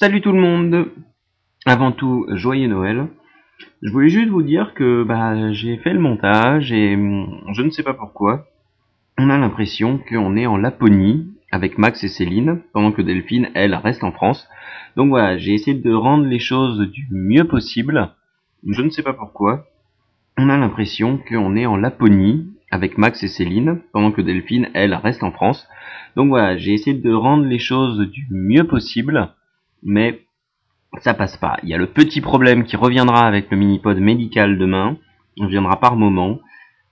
Salut tout le monde Avant tout, joyeux Noël. Je voulais juste vous dire que bah, j'ai fait le montage et hum, je ne sais pas pourquoi, on a l'impression qu'on est en Laponie avec Max et Céline, pendant que Delphine, elle, reste en France. Donc voilà, j'ai essayé de rendre les choses du mieux possible. Je ne sais pas pourquoi. On a l'impression qu'on est en Laponie avec Max et Céline, pendant que Delphine, elle, reste en France. Donc voilà, j'ai essayé de rendre les choses du mieux possible, mais ça passe pas. Il y a le petit problème qui reviendra avec le mini-pod médical demain. On viendra par moment.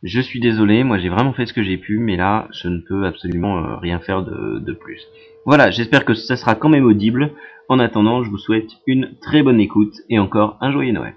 Je suis désolé, moi j'ai vraiment fait ce que j'ai pu, mais là je ne peux absolument euh, rien faire de, de plus. Voilà, j'espère que ça sera quand même audible. En attendant, je vous souhaite une très bonne écoute et encore un joyeux Noël.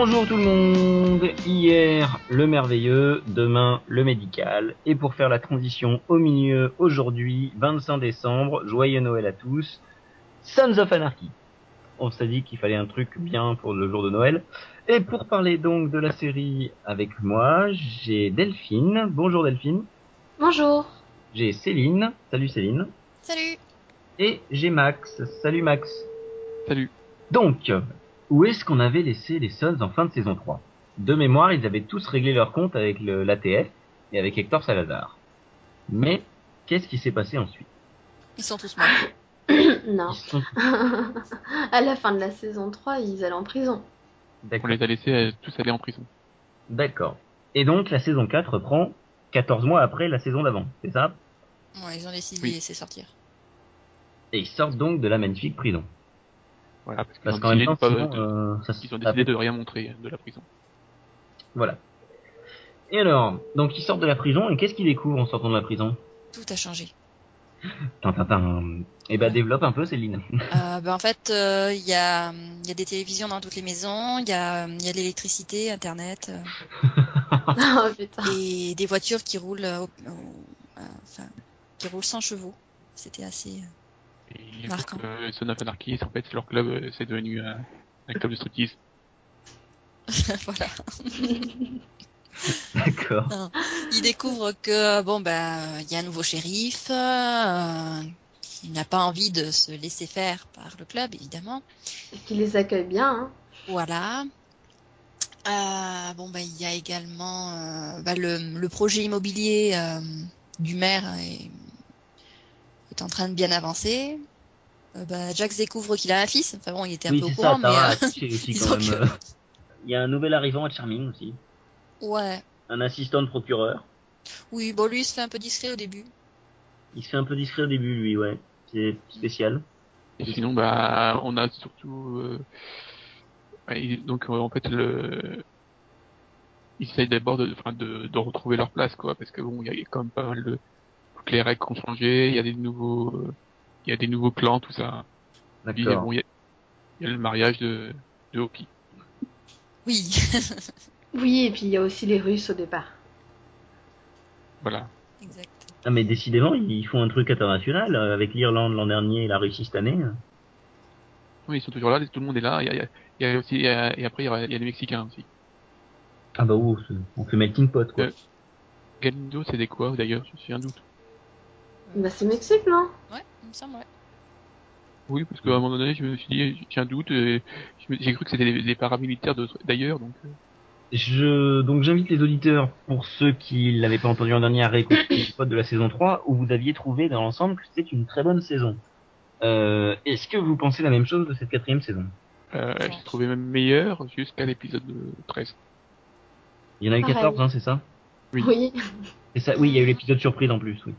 Bonjour tout le monde, hier le merveilleux, demain le médical, et pour faire la transition au milieu, aujourd'hui 25 décembre, joyeux Noël à tous, Sons of Anarchy. On s'est dit qu'il fallait un truc bien pour le jour de Noël, et pour parler donc de la série avec moi, j'ai Delphine, bonjour Delphine, Bonjour. j'ai Céline, salut Céline, Salut. et j'ai Max, salut Max. Salut. Donc, où est-ce qu'on avait laissé les Suns en fin de saison 3 De mémoire, ils avaient tous réglé leur compte avec le- l'ATF et avec Hector Salazar. Mais, qu'est-ce qui s'est passé ensuite? Ils sont tous morts. non. Sont... à la fin de la saison 3, ils allaient en prison. On les a laissés euh, tous aller en prison. D'accord. Et donc, la saison 4 reprend 14 mois après la saison d'avant, c'est ça? Ouais, ils ont décidé Oui. de laisser sortir. Et ils sortent donc de la magnifique prison. Voilà, parce, qu'ils Parce ont qu'en même décidé, temps, de pas- sinon, de- euh, ça ils ont décidé de rien montrer de la prison. Voilà. Et alors, donc ils sortent de la prison, et qu'est-ce qu'ils découvrent en sortant de la prison? Tout a changé. Tintintin. Eh ben, développe un peu, Céline. Euh, ben, en fait, euh, il y, a, il y a des télévisions dans toutes les maisons, il y a, y a de l'électricité, Internet, euh, oh putain. et des voitures qui roulent, euh, euh, enfin, qui roulent sans chevaux. C'était assez. Et donc, euh, Son of Anarchy, en fait, c'est leur club, euh, c'est devenu euh, un club de striptease. voilà. D'accord. Ils découvrent que bon ben il y a un nouveau shérif euh, qui n'a pas envie de se laisser faire par le club évidemment. Et qui les accueille bien, hein. Voilà. Euh, bon, bah, il y a également euh, bah, le, le projet immobilier euh, du maire est, est en train de bien avancer. Euh, bah, Jax découvre qu'il a un fils. Enfin bon, il était un Oui, peu au courant, mais touché aussi disons quand même. que- euh. Il y a un nouvel arrivant à Charming aussi. ouais. Un assistant de procureur. Oui, bon, lui, il se fait un peu discret au début. Il se fait un peu discret au début, lui, ouais. C'est spécial. Et sinon, bah, on a surtout, euh, ouais, ils- donc euh, en fait le, ils essayent d'abord de, de retrouver leur place, quoi, parce que bon, il y a quand même pas mal de, toutes les règles ont changé, il y a des nouveaux, euh, il y a des nouveaux clans, tout ça. Bon, il y a, il y a le mariage de, de Hopi. Oui. Oui, et puis il y a aussi les Russes au départ. Voilà. exact. Ah, mais décidément, ils font un truc international euh, avec l'Irlande l'an dernier et la Russie cette année. Oui, ils sont toujours là, tout le monde est là. Il y a, il y a- il y a aussi, il y a- et après il y, a, il y a les Mexicains aussi. Ah bah ouh, c'est- on fait melting pot, quoi. Euh. Galindo, c'est des quoi d'ailleurs Je suis un doute. Bah c'est Mexique, non? Ouais, il me semble, ouais. Oui, parce qu'à un moment donné, je me suis dit, j'ai un doute, et je j'ai cru que c'était des, des paramilitaires d'ailleurs, donc. euh, Je, donc j'invite les auditeurs, pour ceux qui l'avaient pas entendu l'an dernier, à réécouter de la saison 3, où vous aviez trouvé dans l'ensemble que c'était une très bonne saison. Euh, est-ce que vous pensez la même chose de cette quatrième saison? Euh, j'ai trouvé même meilleur jusqu'à l'épisode euh, 13. Il y en a eu Pareil. 14, hein, c'est ça? Oui. Oui. C'est ça, oui, il y a eu l'épisode surprise en plus, oui.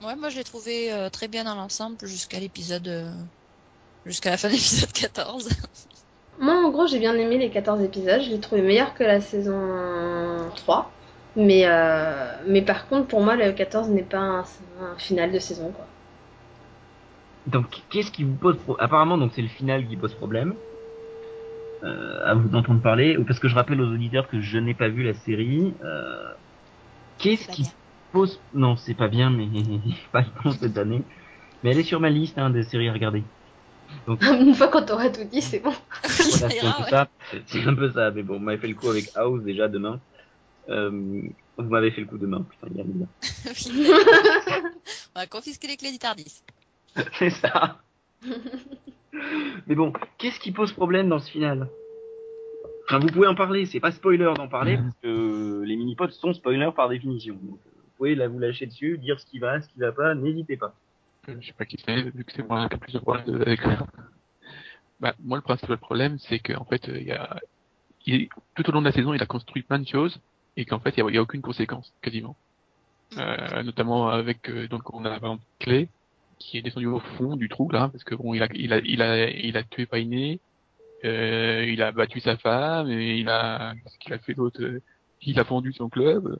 Ouais, moi je l'ai trouvé euh, très bien dans l'ensemble jusqu'à l'épisode. euh, jusqu'à la fin de l'épisode 14. Moi, en gros, j'ai bien aimé les 14 épisodes. Je l'ai trouvé meilleur que la saison 3. Mais, euh, mais par contre, pour moi, le 14 n'est pas un, un final de saison, quoi. Donc, qu'est-ce qui vous pose pro- Apparemment, donc c'est le final qui pose problème. euh, à vous d'entendre parler, ou parce que je rappelle aux auditeurs que je n'ai pas vu la série. Euh, Qu'est-ce qui bien. Pose... Non, c'est pas bien, mais pas le temps cette année. Mais elle est sur ma liste hein, des séries à regarder. Une fois qu'on t'aura tout dit, c'est bon. Voilà, c'est un peu ouais. ça. C'est- C'est un peu ça. Mais bon, vous m'avez fait le coup avec House déjà demain. Euh, vous m'avez fait le coup demain, putain, il y a. On va confisquer les clés du Tardis. C'est ça. Mais bon, qu'est-ce qui pose problème dans ce final? Enfin, vous pouvez en parler, c'est pas spoiler d'en parler, parce que les mini-pods sont spoilers par définition. Donc, euh, pouvez là vous lâcher dessus, dire ce qui va, ce qui va pas, n'hésitez pas. Euh, Je sais pas qui c'est, vu que c'est moi qui ai plus de problèmes avec Bah, moi, le principal problème, c'est qu'en fait, euh, il y a, il- tout au long de la saison, il a construit plein de choses, et qu'en fait, il y a, aucune conséquence, quasiment. Euh, notamment avec, euh, donc, on a, par exemple, Clay, qui est descendu au fond du trou, là, parce que bon, il a, il a, il a, il a tué Painé, euh, il a battu sa femme, et il a, qu'est-ce qu'il a fait d'autre? Euh, Il a vendu son club,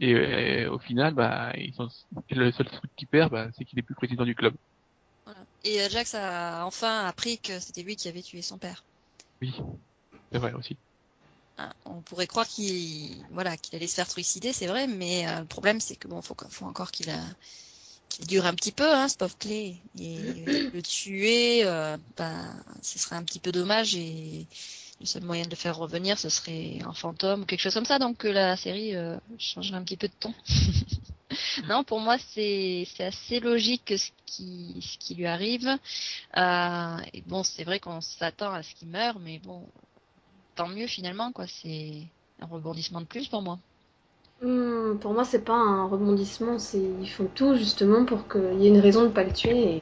et, euh, au final, bah, ils sont, le seul truc qu'il perd, bah, c'est qu'il est plus président du club. Voilà. Et euh, Jax a enfin appris que c'était lui qui avait tué son père. Oui, c'est vrai aussi. Hein, on pourrait croire qu'il voilà qu'il allait se faire trucider, c'est vrai, mais euh, le problème c'est que bon, faut, faut encore qu'il a qu'il dure un petit peu, hein, ce pauvre clé, et le tuer, euh, ben, ce serait un petit peu dommage et le seul moyen de le faire revenir, ce serait un fantôme ou quelque chose comme ça, donc que la série euh, changerait un petit peu de ton. non, pour moi c'est assez logique ce qui ce qui lui arrive. Euh, et bon, c'est vrai qu'on s'attend à ce qu'il meure, mais bon, tant mieux finalement quoi c'est un rebondissement de plus pour moi Hmm, pour moi, c'est pas un rebondissement, c'est ils font tout justement pour qu'il y ait une raison de pas le tuer. Euh,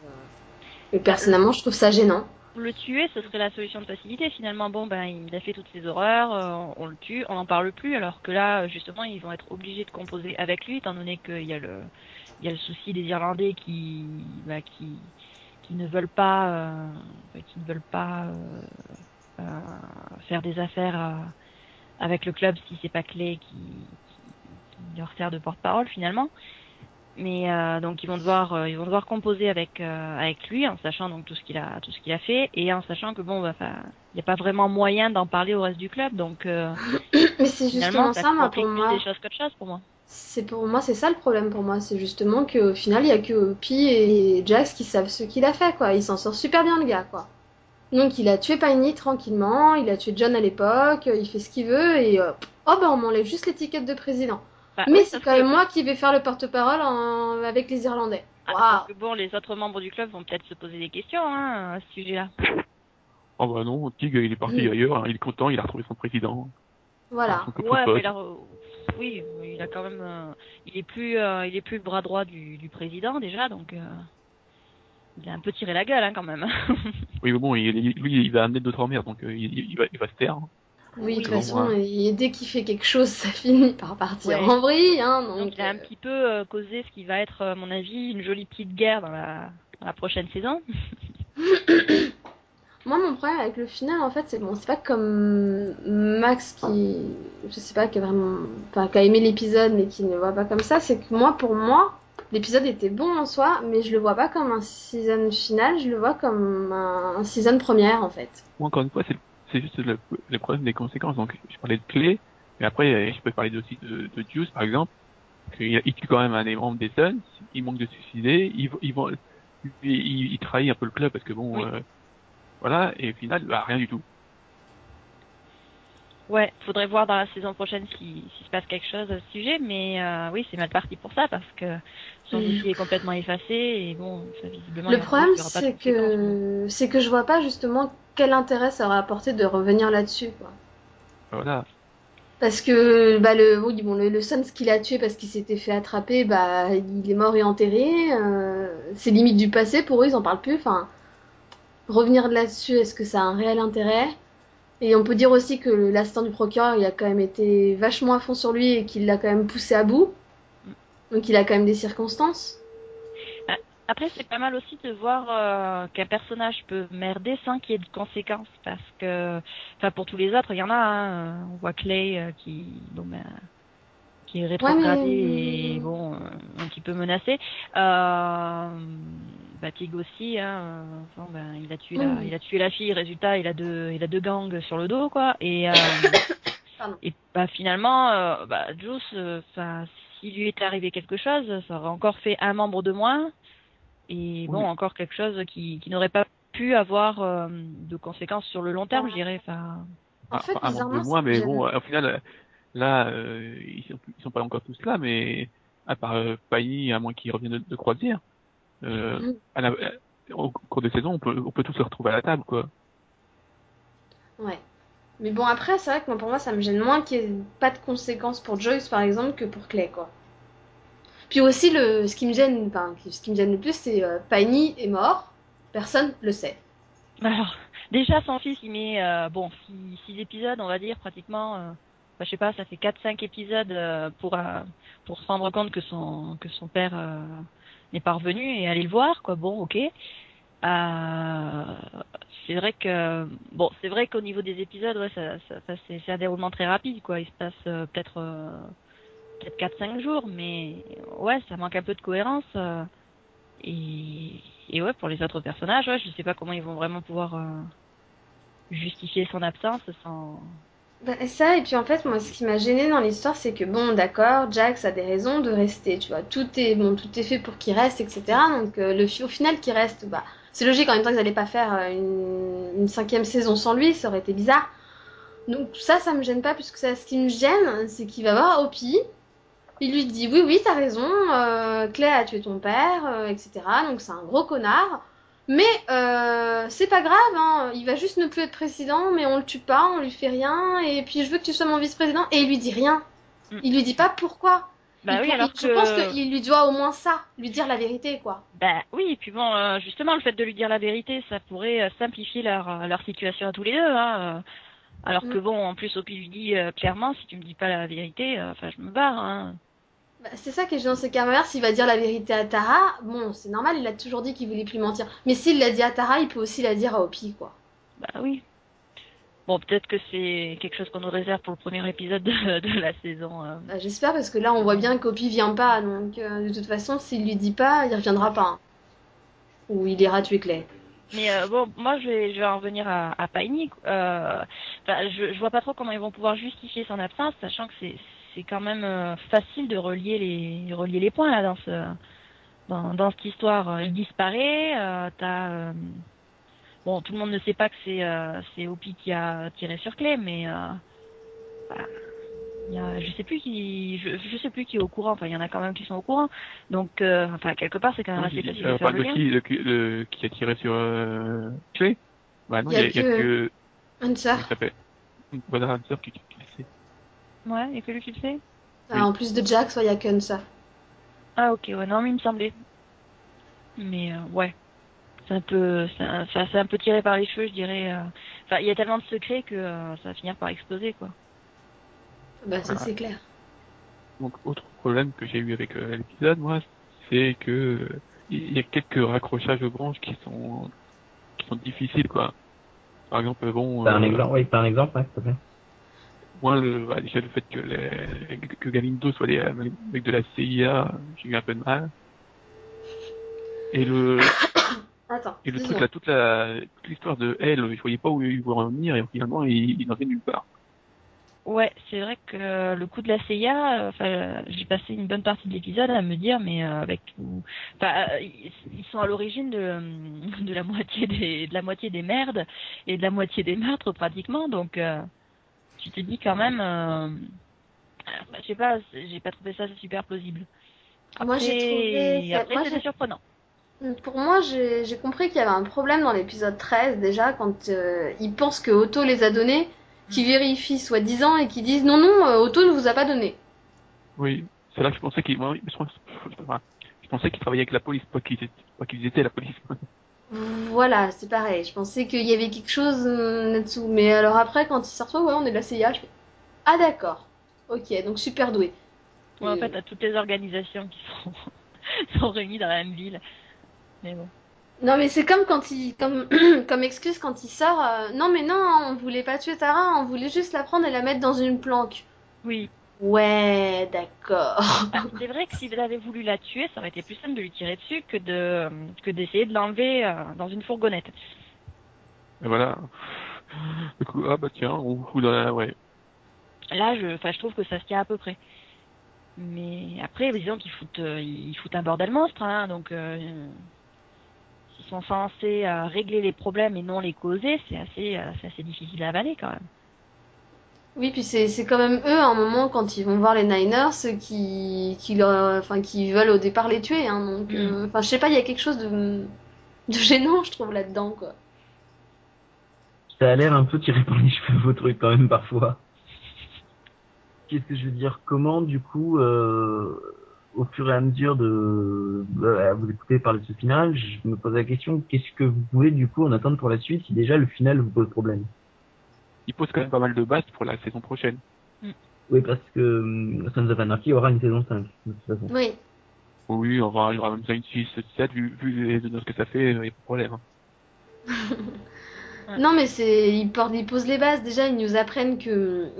et personnellement, je trouve ça gênant. Le tuer, ce serait la solution de facilité. Finalement, bon, ben, il a fait toutes ces horreurs, euh, on le tue, on n'en parle plus, alors que là, justement, ils vont être obligés de composer avec lui, étant donné qu'il y a le, il y a le souci des Irlandais qui, bah, qui, qui ne veulent pas, euh, qui ne veulent pas euh, euh, faire des affaires avec le club si c'est pas Clé qui, qui leur sert de porte-parole finalement. Mais euh, donc ils vont devoir euh, ils vont devoir composer avec euh, avec lui en sachant donc tout ce qu'il a tout ce qu'il a fait et en sachant que bon bah, il n'y a pas vraiment moyen d'en parler au reste du club donc Mais c'est justement ça ça, moi, pour plus moi. des choses pour moi. C'est pour moi, c'est ça le problème pour moi. C'est justement qu'au final, il y a que Pi et Jax qui savent ce qu'il a fait, quoi. Il s'en sort super bien, le gars, quoi. Donc, il a tué Piney tranquillement, il a tué John à l'époque, il fait ce qu'il veut, et oh bah on m'enlève juste l'étiquette de président. Bah, Mais oui, c'est quand que- même moi qui vais faire le porte-parole en- avec les Irlandais. Ah, Waouh. parce que bon les autres membres du club vont peut-être se poser des questions hein, à ce sujet-là. Oh bah non, Tig, il est parti Mm. ailleurs, hein, il est content, il a retrouvé son président. Voilà. Son Ouais, mais euh, oui, il a quand même, euh, il est plus, euh, il est plus le bras droit du, du président déjà, donc euh, il a un peu tiré la gueule hein, quand même. Oui, mais bon, il, lui, il va amener d'autres emmerdes, donc euh, il, il va, il va se taire. Oui, de toute façon, et dès qu'il fait quelque chose, ça finit par partir Ouais. en vrille, hein. Donc, Donc il a un euh, petit peu euh, causé ce qui va être, à mon avis, une jolie petite guerre dans la, dans la prochaine saison. Moi, mon problème avec le final, en fait, c'est bon, c'est pas comme Max qui, je sais pas, qui a vraiment, enfin, qui a aimé l'épisode mais qui ne le voit pas comme ça. C'est que moi, pour moi, l'épisode était bon en soi, mais je le vois pas comme un season final, je le vois comme un, un season première, en fait. Moi, encore une fois, c'est c'est juste le, le problème des conséquences. Donc, je parlais de Clé, mais après, euh, je peux parler aussi de, de Juice, par exemple, qu'il il tue quand même un des membres des Suns, il manque de suicider, il, il, il, il, il trahit un peu le club parce que bon, Oui. euh, voilà, et au final, bah, rien du tout. Ouais, faudrait voir dans la saison prochaine si, s'il se passe quelque chose à ce sujet, mais euh, oui, c'est mal parti pour ça parce que son dossier est complètement effacé et bon, ça, visiblement. Le problème, c'est que, c'est que je vois pas justement quel intérêt ça aurait apporté de revenir là-dessus, quoi. Voilà. Parce que bah le oui bon le, le Suns qu'il a tué parce qu'il s'était fait attraper bah il est mort et enterré euh, c'est limite du passé pour eux ils en parlent plus enfin revenir là-dessus est-ce que ça a un réel intérêt? Et on peut dire aussi que l'assistant du procureur il a quand même été vachement à fond sur lui et qu'il l'a quand même poussé à bout donc il a quand même des circonstances Après, c'est pas mal aussi de voir euh, qu'un personnage peut merder sans qu'il y ait de conséquences, parce que, enfin, pour tous les autres, il y en a. Hein, on voit Clay euh, qui, bon ben, qui est rétrogradé Ouais, mais- et bon, euh, un petit peu menacé. Euh, Tig aussi, hein, enfin, ben, il a tué la, il a tué la fille. Résultat, il a deux, il a deux gangs sur le dos, quoi. Et, euh, et bah finalement, euh, bah, Juice, euh, s'il lui était arrivé quelque chose, ça aurait encore fait un membre de moins. Et bon, encore quelque chose qui, qui n'aurait pas pu avoir euh, de conséquences sur le long terme, Ouais. je dirais. Enfin, En fait, Enfin, un membre de moins, mais bon, au final, là, euh, ils, sont, ils sont pas encore tous là, mais à part euh, Pailly, à moins qu'ils reviennent de, de croisière, euh, à la- euh, au cours de saison, on peut, on peut tous se retrouver à la table, quoi. Ouais. Mais bon, après, c'est vrai que moi, pour moi, ça me gêne moins qu'il n'y ait pas de conséquences pour Joyce, par exemple, que pour Clay, quoi. Puis aussi, le, ce qui me gêne, enfin, ce qui me gêne le plus, c'est euh, Piney est mort, personne le sait. Alors, déjà, son fils, il met, euh, bon, six, six épisodes, on va dire, pratiquement. Euh, bah, je sais pas, ça fait 4-5 épisodes euh, pour, euh, pour se rendre compte que son, que son père euh, n'est pas revenu et aller le voir, quoi. Bon, ok. Euh, c'est vrai que, bon, c'est vrai qu'au niveau des épisodes, ouais, ça, ça, ça, c'est un déroulement très rapide, quoi. Il se passe euh, peut-être euh, peut-être 4-5 jours, mais ouais, ça manque un peu de cohérence. euh, et, et ouais, pour les autres personnages, ouais, je sais pas comment ils vont vraiment pouvoir justifier son absence sans. Bah, et puis en fait, moi, ce qui m'a gêné dans l'histoire, c'est que bon, d'accord, Jax a des raisons de rester, tu vois. Tout est, bon, tout est fait pour qu'il reste, etc. Donc, euh, le, au final, qu'il reste, bah, c'est logique en même temps qu'ils n'allaient pas faire euh, une, une cinquième saison sans lui, ça aurait été bizarre. Donc, ça, ça me gêne pas, puisque ça, ce qui me gêne, c'est qu'il va voir Opie. Il lui dit, oui, oui, t'as raison, euh, Clay a tué ton père, euh, etc. Donc, c'est un gros connard. Mais euh, c'est pas grave, hein. il va juste ne plus être président, mais on le tue pas, on lui fait rien, et puis je veux que tu sois mon vice-président, et il lui dit rien. Mm. Il lui dit pas pourquoi. Bah Il oui, alors je que. pense qu'il lui doit au moins ça, lui dire la vérité, quoi. Bah oui, et puis bon, euh, justement, le fait de lui dire la vérité, ça pourrait euh, simplifier leur, leur situation à tous les deux. Hein, alors que Mm. bon, en plus, Opie lui dit euh, clairement, si tu me dis pas la vérité, enfin, je me barre. Hein. Bah, c'est ça que je dans ces cas s'il va dire la vérité à Tara, bon, c'est normal, il a toujours dit qu'il voulait plus mentir. Mais s'il l'a dit à Tara, il peut aussi la dire à Opie, quoi. Bah oui. Bon, peut-être que c'est quelque chose qu'on nous réserve pour le premier épisode de, de la saison. euh. Bah, J'espère, parce que là, on voit bien qu'Opie vient pas, donc euh, de toute façon, s'il lui dit pas, il reviendra pas. hein. Ou il ira tuer Clay. Mais euh, bon, moi je vais, je vais en revenir à, à Piney. Euh, je, je vois pas trop comment ils vont pouvoir justifier son absence, sachant que c'est, c'est quand même euh, facile de relier les, relier les points là dans ce, dans, dans cette histoire. Il disparaît. Euh, t'as, euh, bon, tout le monde ne sait pas que c'est, euh, c'est Opie qui a tiré sur clé, mais euh, bah, il y a, je sais plus qui, je, je sais plus qui est au courant. Enfin, il y en a quand même qui sont au courant. Donc, euh, enfin, quelque part, c'est quand même assez il- facile euh, de on faire le lien. qui, qui, de- qui a tiré sur euh, Clé Bah non, Il y y a y que-. Hunter. Voilà, Hunter qui, Ouais, et que lui qui le sait. Ah, en plus de Jax, il y a que Hunter. Ah ok, ouais, non, mais il me semblait. Mais euh, ouais, c'est un peu, c'est un, ça- c'est un peu tiré par les cheveux, je dirais. euh. Enfin, il y a tellement de secrets que euh, ça va finir par exploser, quoi. Bah, ça, Voilà. c'est clair. Donc, autre problème que j'ai eu avec euh, l'épisode, moi, c'est que il y a quelques raccrochages aux branches qui sont qui sont difficiles, quoi. Par exemple, bon, T'as un euh, exemple Oui, t'as un exemple, ouais, s'il te plaît. Moi, le, bah, déjà le fait que, les, que Galindo soit des mecs de la CIA, j'ai eu un peu de mal. Et le, Attends, et le deux truc là, toute la, toute l'histoire de elle, je voyais pas où il voulait en venir, et finalement, il, il n'en fait nulle part. Ouais, c'est vrai que euh, le coup de la CIA, euh, enfin, euh, j'ai passé une bonne partie de l'épisode à me dire, mais euh, avec tout, enfin, euh, ils ils sont à l'origine de, de la moitié des, de la moitié des merdes et de la moitié des meurtres pratiquement, donc euh, tu te dis quand même, euh, bah, je sais pas, j'ai pas trouvé ça super plausible. Moi, j'ai trouvé ça- après moi, c'était surprenant. Pour moi, j'ai compris qu'il y avait un problème dans l'épisode 13, déjà, quand euh, ils pensent que Otto les a donnés, qu'ils vérifient soi-disant et qu'ils disent non, non, euh, Otto ne vous a pas donné. Oui, c'est là que je pensais qu'il, moi, je, pensais qu'il travaillait avec la police, pas qu'ils étaient, pas qu'ils étaient la police. Voilà, c'est pareil. Je pensais qu'il y avait quelque chose euh, là-dessous. Mais alors après, quand ils sortent, ouais, on est de la CIA, je fais Ah, d'accord. Ok, donc super doué. Ouais, en Euh, fait, t'as toutes les organisations qui sont, sont réunies dans la même ville. Mais bon. Non, mais c'est comme quand il, comme, comme excuse quand il sort. euh, non, mais non, on voulait pas tuer Tara, on voulait juste la prendre et la mettre dans une planque. Oui. Ouais, d'accord. Ah, c'est vrai que s'il avait voulu la tuer, ça aurait été plus simple de lui tirer dessus que de que d'essayer de l'enlever euh, dans une fourgonnette. Et voilà. Du coup, ah bah tiens, ou, ou dans la, ouais. Là, je, enfin, je trouve que ça se tient à peu près. Mais après, disons qu'ils foutent, euh, ils foutent un bordel monstre, hein, donc euh, ils sont censés euh, régler les problèmes et non les causer. C'est assez, euh, c'est assez difficile à avaler quand même. Oui, puis c'est c'est quand même eux, à un moment, quand ils vont voir les Niners, qui, qui, leur, enfin, qui veulent au départ les tuer. Hein, donc, Mm. euh, enfin, je sais pas, il y a quelque chose de, de gênant, je trouve, là-dedans, quoi. Ça a l'air un peu tiré par les cheveux vos trucs quand même parfois. Qu'est-ce que je veux dire? Comment du coup, euh, au fur et à mesure de euh, à vous écouter parler de ce final, je me pose la question qu'est-ce que vous pouvez du coup en attendre pour la suite si déjà le final vous pose problème? Il pose quand même pas mal de bases pour la saison prochaine. Oui, parce que euh, Sons of Anarchy aura une saison 5 de toute façon. Oui. Oui, on va, il y aura même ça une 6, 7, vu, vu les annonces que ça fait, il n'y a pas de problème. hein. Non, mais c'est, ils, ils posent les bases. Déjà, ils nous apprennent que,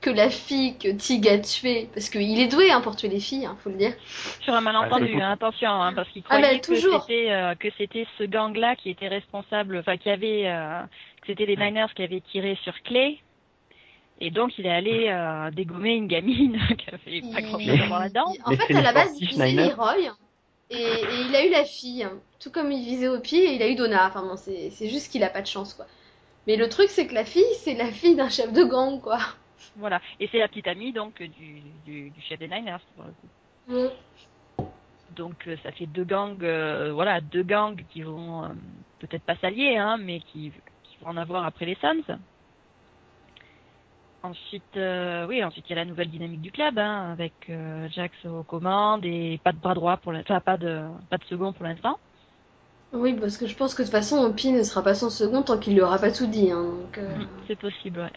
que la fille que Tig a tuée, parce qu'il est doué hein, pour tuer les filles, hein, faut le dire. Sur un malentendu, Ah, hein, attention, hein, parce qu'il Ah, croyait bah, que c'était euh, que c'était ce gang-là qui était responsable, enfin qui avait, euh, c'était les Niners qui avaient tiré sur Clay. Et donc il est allé euh, dégommer une gamine qui avait pas grand-chose à voir là-dedans. En fait, c'est à les la base, il visait Niners. Leroy, et, et il a eu la fille. Tout comme il visait au pied, il a eu Donna. Enfin bon, c'est juste qu'il a pas de chance, quoi. Mais le truc, c'est que la fille, c'est la fille d'un chef de gang, quoi. Voilà. Et c'est la petite amie donc du, du, du chef des Niners pour le coup. Bon. Donc euh, ça fait deux gangs, euh, voilà, deux gangs qui vont euh, peut-être pas s'allier, hein, mais qui, en avoir après les Suns. Ensuite, euh, oui, ensuite il y a la nouvelle dynamique du club, hein, avec euh, Jax aux commandes et pas de bras droit pour l'instant, enfin pas de pas de second pour l'instant. Oui, parce que je pense que de toute façon, Opi ne sera pas son second tant qu'il lui aura pas tout dit. Hein, donc, euh. Mm, C'est possible, ouais.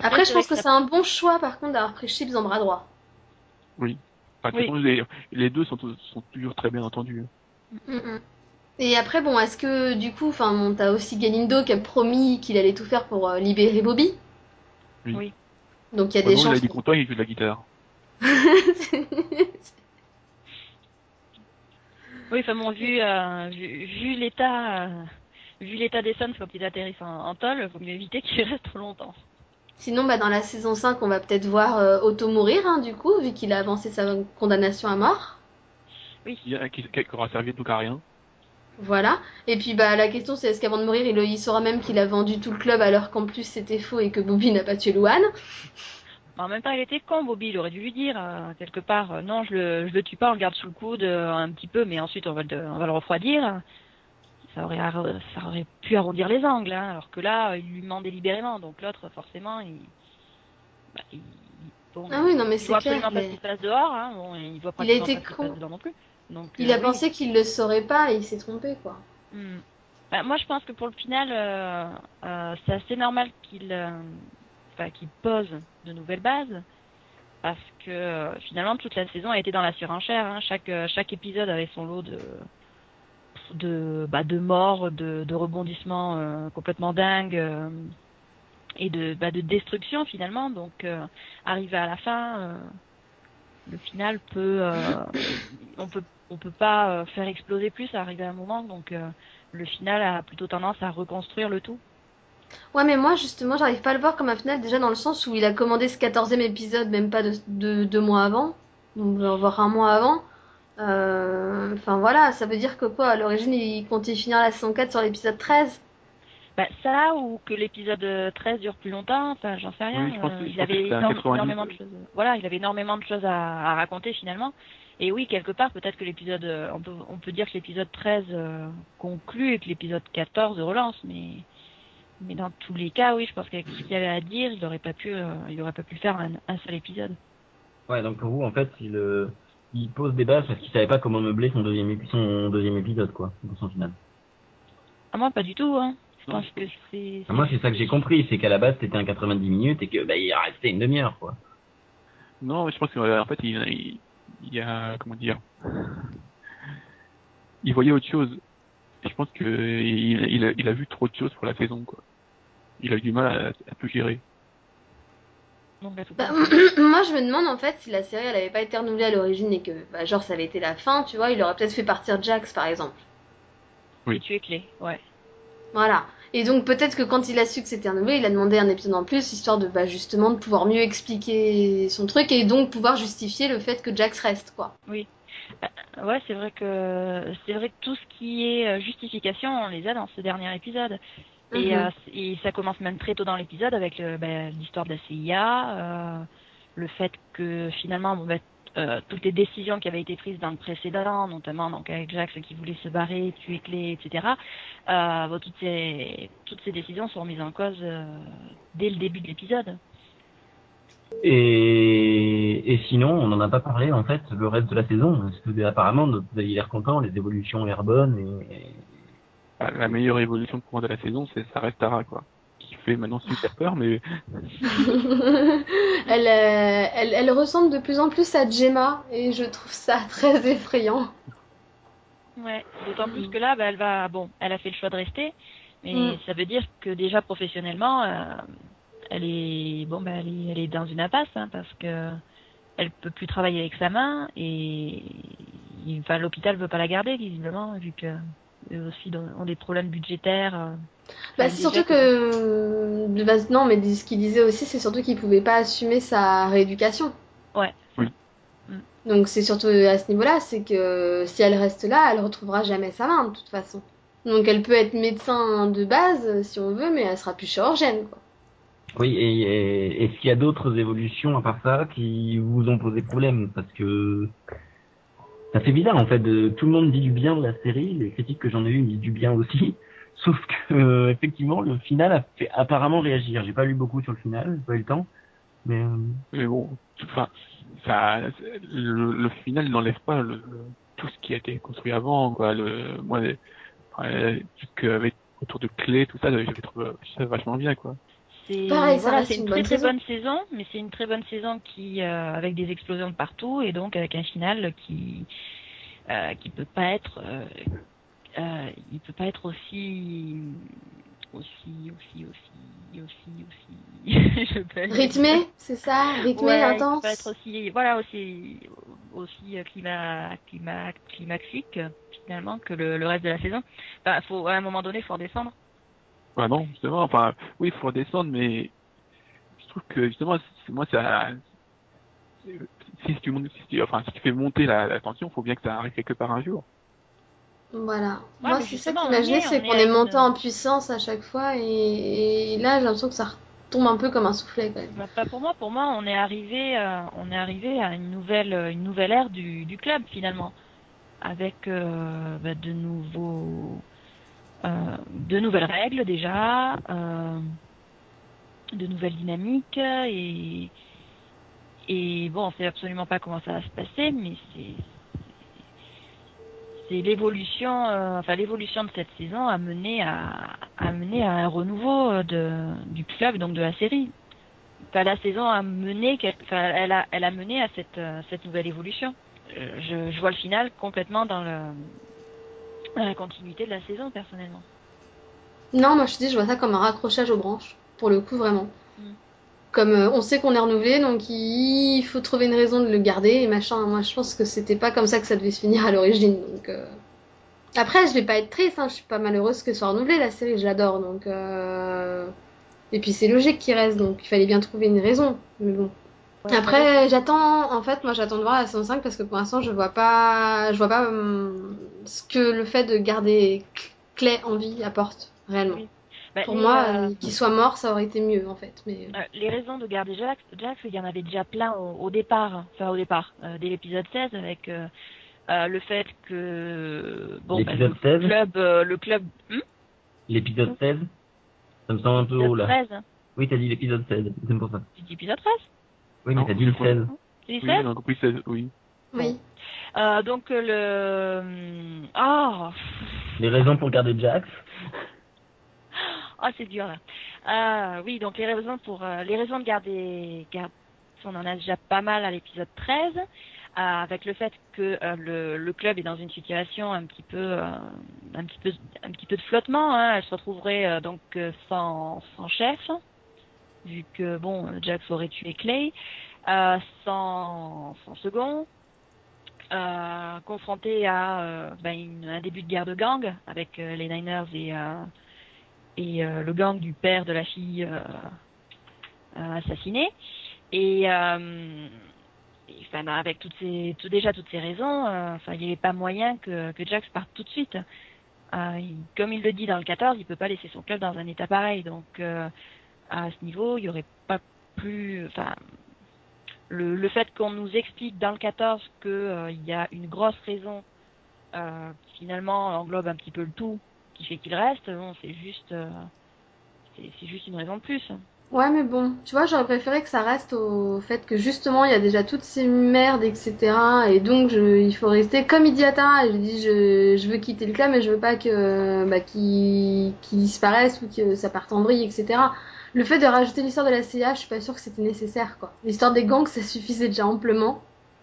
Après, je pense que que c'est un bon choix, par contre, d'avoir pris Chips en bras droit. Enfin, Oui. les, les deux sont, sont toujours très bien entendus. Mm, mm. Et après, bon, est-ce que du coup, enfin, bon, t'as aussi Galindo qui a promis qu'il allait tout faire pour euh, libérer Bobby? Oui. Oui. Donc il y a Bah des non, il a chances. dit content, il joue de la guitare. Oui, enfin bon, vu euh, vu, vu l'état euh, vu l'état des Suns quand ils atterrissent en, en tôle, faut mieux éviter qu'ils restent trop longtemps. Sinon, bah, dans la saison 5, on va peut-être voir euh, Otto mourir, hein, du coup, vu qu'il a avancé sa condamnation à mort. Il y a qui, qui aura servi tout à rien. Voilà. Et puis, bah, la question, c'est est-ce qu'avant de mourir, il, il saura même qu'il a vendu tout le club alors qu'en plus c'était faux et que Bobby n'a pas tué Luan en même temps, il était con, Bobby. Il aurait dû lui dire euh, quelque part, euh, non, je le je le tue pas, on le garde sous le coude euh, un petit peu, mais ensuite on va le on va le refroidir. Ça aurait ça aurait pu arrondir les angles, hein, alors que là, il lui ment délibérément. Donc l'autre, forcément, il, bah, il bon, Ah oui, non, mais il c'est voit clair. absolument pas mais ce qui se passe dehors. Hein, bon, il voit Il a été pas ce qui se con. passe non plus. Donc, Il euh, a oui. pensé qu'il le saurait pas et il s'est trompé, quoi. Hmm. Bah, moi, je pense que pour le final, euh, euh, c'est assez normal qu'il euh, pose de nouvelles bases. Parce que euh, finalement, toute la saison a été dans la surenchère. Hein. Chaque, euh, chaque épisode avait son lot de, de, bah, de morts, de, de rebondissements euh, complètement dingues euh, et de, bah, de destruction finalement. Donc, euh, arrivé à la fin, euh, le final peut, euh, on peut, on peut pas euh, faire exploser plus. Arrivé à un moment, donc euh, le final a plutôt tendance à reconstruire le tout. Ouais, mais moi, justement, j'arrive pas à le voir comme un final, déjà dans le sens où il a commandé ce 14e épisode, même pas de, de- deux mois avant, donc voire un mois avant. Euh, Enfin voilà, ça veut dire que quoi, à l'origine, il comptait finir la saison 4 sur l'épisode 13 Bah, ça ou que l'épisode euh, 13 dure plus longtemps, enfin j'en sais rien. Oui, je pense- Euh, je il avait c'était un énorme- 90. énormément de choses. Voilà, il avait énormément de choses à, à raconter finalement. Et oui, quelque part, peut-être que l'épisode, euh, on peut, on peut dire que l'épisode 13 euh, conclut et que l'épisode 14 relance, mais mais dans tous les cas, oui, je pense qu'avec ce qu'il y avait à dire, il aurait pas pu, euh, il aurait pas pu faire un, un seul épisode. Ouais, donc pour vous, en fait, il, euh, il pose des bases parce qu'il savait pas comment meubler son deuxième, épi- son deuxième épisode, quoi, dans son final. Ah moi, pas du tout, hein. Je Non. pense que c'est. Enfin, moi, c'est ça que j'ai compris, c'est qu'à la base, c'était un 90 minutes et que, bah, il a resté une demi-heure, quoi. Non, mais je pense qu'en fait, il, il, il y a, comment dire, il voyait autre chose. Et je pense que il, il, a, il a vu trop de choses pour la saison, quoi. Il a eu du mal à, à tout gérer. Bah, moi, je me demande en fait si la série elle avait pas été renouvelée à l'origine et que, bah, genre, ça avait été la fin, tu vois, il aurait peut-être fait partir Jax par exemple. Oui. tu es clé, ouais. Voilà. Et donc peut-être que quand il a su que c'était renouvelé, il a demandé un épisode en plus, histoire de, bah, justement, de pouvoir mieux expliquer son truc et donc pouvoir justifier le fait que Jax reste, quoi. Ouais, c'est vrai que c'est vrai que tout ce qui est euh, justification, on les a dans ce dernier épisode. Et, Mhm. euh, et ça commence même très tôt dans l'épisode avec ben, l'histoire de la CIA, euh, le fait que finalement, bon, ben, euh, toutes les décisions qui avaient été prises dans le précédent, notamment donc avec Jax qui voulait se barrer, tuer Clé, etc. Euh, bon, toutes ces toutes ces décisions sont mises en cause euh, dès le début de l'épisode. Et, et sinon, on n'en a pas parlé en fait le reste de la saison. Parce que apparemment, vous avez l'air content, les évolutions ont l'air bonnes. Et, Bah, la meilleure évolution pour moi de la saison, c'est ça reste Tara, quoi. Fait maintenant super peur, mais elle, euh, elle, elle ressemble de plus en plus à Gemma et je trouve ça très effrayant. Ouais, d'autant plus que là, bah, elle va, bon, elle a fait le choix de rester, mais Mm. ça veut dire que déjà professionnellement, euh, elle est, bon, bah, elle est, elle est dans une impasse, hein, parce que elle peut plus travailler avec sa main et, enfin, l'hôpital veut pas la garder visiblement, vu que eux aussi ont des problèmes budgétaires. euh. Bah, c'est surtout que. de base, non, mais ce qu'il disait aussi, c'est surtout qu'il pouvait pas assumer sa rééducation. Ouais. Oui. Mm. Donc c'est surtout à ce niveau-là, c'est que si elle reste là, elle retrouvera jamais sa main de toute façon. Donc elle peut être médecin de base si on veut, mais elle sera plus chirurgienne. Quoi. oui, et, et- est-ce qu'il y a d'autres évolutions à part ça qui vous ont posé problème? Parce que ça fait bizarre en fait. tout le monde dit du bien de la série, les critiques que j'en ai eues disent du bien aussi. Sauf que euh, effectivement, le final a fait apparemment réagir. J'ai pas lu beaucoup sur le final, j'ai pas eu le temps. Mais euh, mais bon, enfin, ça, le, le final n'enlève pas le, tout ce qui a été construit avant, quoi. Le, moi, les- enfin, autour de clés, tout ça, j'avais trouvé ça vachement bien, quoi. C'est voilà, une, une très très saison. bonne saison, mais c'est une très bonne saison qui euh, avec des explosions de partout et donc avec un final qui euh, qui peut pas être euh, euh, il peut pas être aussi aussi aussi aussi aussi Rythmé, c'est ça Rythmé, Ouais, il peut intense pas être aussi voilà aussi aussi climat climat climaxique finalement que le, le reste de la saison. Enfin, faut à un moment donné faut redescendre. Bah non, justement, enfin, oui, il faut redescendre, mais je trouve que justement, moi, ça, si tu montes, si tu, enfin, si tu fais monter la, la tension, faut bien que ça arrive quelque part un jour. Voilà. Ouais, Moi, c'est ça qui est- c'est on qu'on est est une- monté en puissance à chaque fois et, et là, j'ai l'impression que ça retombe un peu comme un soufflet quand même. Bah, pas pour moi, pour moi, on est arrivé, euh, on est arrivé à une nouvelle, euh, une nouvelle ère du, du club finalement, avec euh, bah, de nouveaux, euh, de nouvelles règles déjà, euh, de nouvelles dynamiques et bon, on sait absolument pas comment ça va se passer, mais c'est l'évolution, euh, enfin l'évolution de cette saison a mené à, un renouveau du club, donc de la série. Enfin, la saison a mené, elle a, mené à cette, nouvelle évolution. Je vois le final complètement dans le, la continuité de la saison, personnellement. Non, moi je te dis, je vois ça comme un raccrochage aux branches, pour le coup, vraiment. Mm. Comme euh, on sait qu'on est renouvelé, donc il faut trouver une raison de le garder et machin. Moi je pense que c'était pas comme ça que ça devait se finir à l'origine. Donc euh, après, je vais pas être triste, hein, je suis pas malheureuse que ce soit renouvelé la série, je l'adore. Donc euh... et puis c'est logique qu'il reste, donc il fallait bien trouver une raison. Mais bon. Après, j'attends, en fait, moi j'attends de voir la saison 5 parce que pour l'instant je vois pas, je vois pas hum, ce que le fait de garder Clay en vie apporte réellement. Oui. Bah, Pour les, moi, euh, euh, qu'il soit mort, ça aurait été mieux en fait. Mais Euh, les raisons de garder Jax, Jax, il y en avait déjà plein au, au départ, enfin au départ, euh, dès l'épisode 16, avec euh, euh, le fait que bon, bah, L'épisode le 16? club, euh, le club, hmm l'épisode 16, ça me semble un peu haut là. 13, Oui, t'as dit l'épisode 16, c'est pour ça. j'ai dit épisode 13, Oui, mais t'as dit le je crois- 16. j'ai dit Oui, 16 j'ai compris, c'est- oui. oui. Euh, donc euh, le, ah, Les raisons pour garder Jax. ah c'est dur là. Ah oui, donc les raisons pour, euh, les raisons de garder, gar- on en a déjà pas mal à l'épisode 13. euh, avec le fait que euh, le, le club est dans une situation un petit peu, euh, un petit peu, un petit peu de flottement. Hein. Elle se retrouverait euh, donc euh, sans, sans chef. Vu que bon, Jax aurait tué Clay, euh, sans, sans second, euh, confronté à euh, une- un début de guerre de gang avec les Niners et, et le gang du père de la fille assassinée. Et, et, enfin, ben, avec toutes ces, déjà toutes ces raisons, enfin, il n'y avait pas moyen que, que Jax parte tout de suite. Comme il le dit dans le 14, il peut pas laisser son club dans un état pareil. Donc, à ce niveau, il y aurait pas plus, enfin, le, le fait qu'on nous explique dans le 14 que euh, y a une grosse raison euh, qui finalement englobe un petit peu le tout, qui fait qu'il reste, bon, c'est juste, euh, c'est juste une raison de plus. Ouais, mais bon, tu vois, j'aurais préféré que ça reste au fait que justement il y a déjà toutes ces merdes, etc. Et donc il faut rester comme Idiata. Et je dis, je, veux quitter le club, mais je veux pas que bah, qu'il qu'il disparaisse ou que ça parte en vrille, etc. Le fait de rajouter l'histoire de la CIA, je suis pas sûre que c'était nécessaire, quoi. L'histoire des gangs, ça suffisait déjà amplement.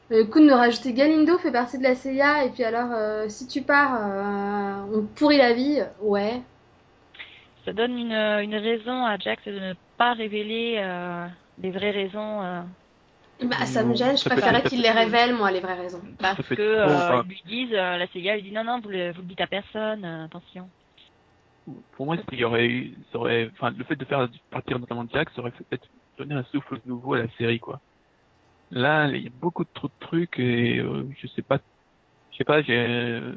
Le coup de me rajouter Galindo fait partie de la CIA, et puis alors, euh, si tu pars, euh, on pourrit la vie, ouais. Ça donne une, une raison à Jax de ne pas révéler euh, les vraies raisons. euh, Bah, ça me gêne, je préférais qu'il les révèle, moi, les vraies raisons. parce que euh, ils lui disent, euh, la CIA lui dit non non vous le, vous le dites à personne, euh, attention. Pour moi, il y aurait, eu- ça aurait, enfin, le fait de faire partir notamment Jack, ça aurait peut-être donné un souffle nouveau à la série, quoi. Là, il y a beaucoup de trop de trucs et euh, je sais pas, je sais pas, j'ai, euh,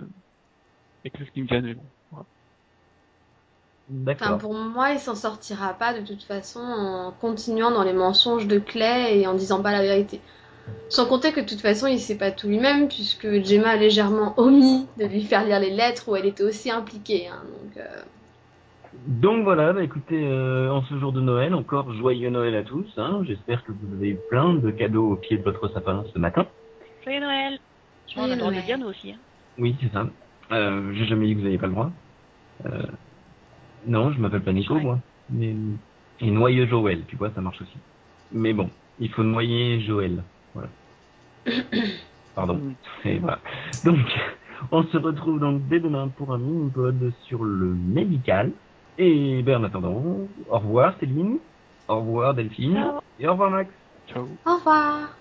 il y a quelque chose qui me gêne, mais bon. voilà. Enfin, pour moi, il s'en sortira pas de toute façon en continuant dans les mensonges de Clay et en disant pas la vérité. Sans compter que de toute façon, il sait pas tout lui-même puisque Gemma a légèrement omis de lui faire lire les lettres où elle était aussi impliquée. hein, donc, euh, Donc voilà, bah écoutez, euh, en ce jour de Noël, encore joyeux Noël à tous. Hein. J'espère que vous avez eu plein de cadeaux au pied de votre sapin ce matin. Joyeux Noël. on a Joyeux le droit de dire nous aussi. hein. Oui, c'est ça. Euh, J'ai jamais dit que vous n'aviez pas le droit. Euh, non, je m'appelle pas Nico, Ouais. moi. Mais et noyeux Joël, tu vois, ça marche aussi. Mais bon, il faut noyer Joël. Voilà. Pardon. Et voilà. Donc, on se retrouve donc dès demain pour un mini-pod sur le médical. Et ben en attendant, au revoir Céline, au revoir Delphine, Ciao. et au revoir Max. Ciao. Au revoir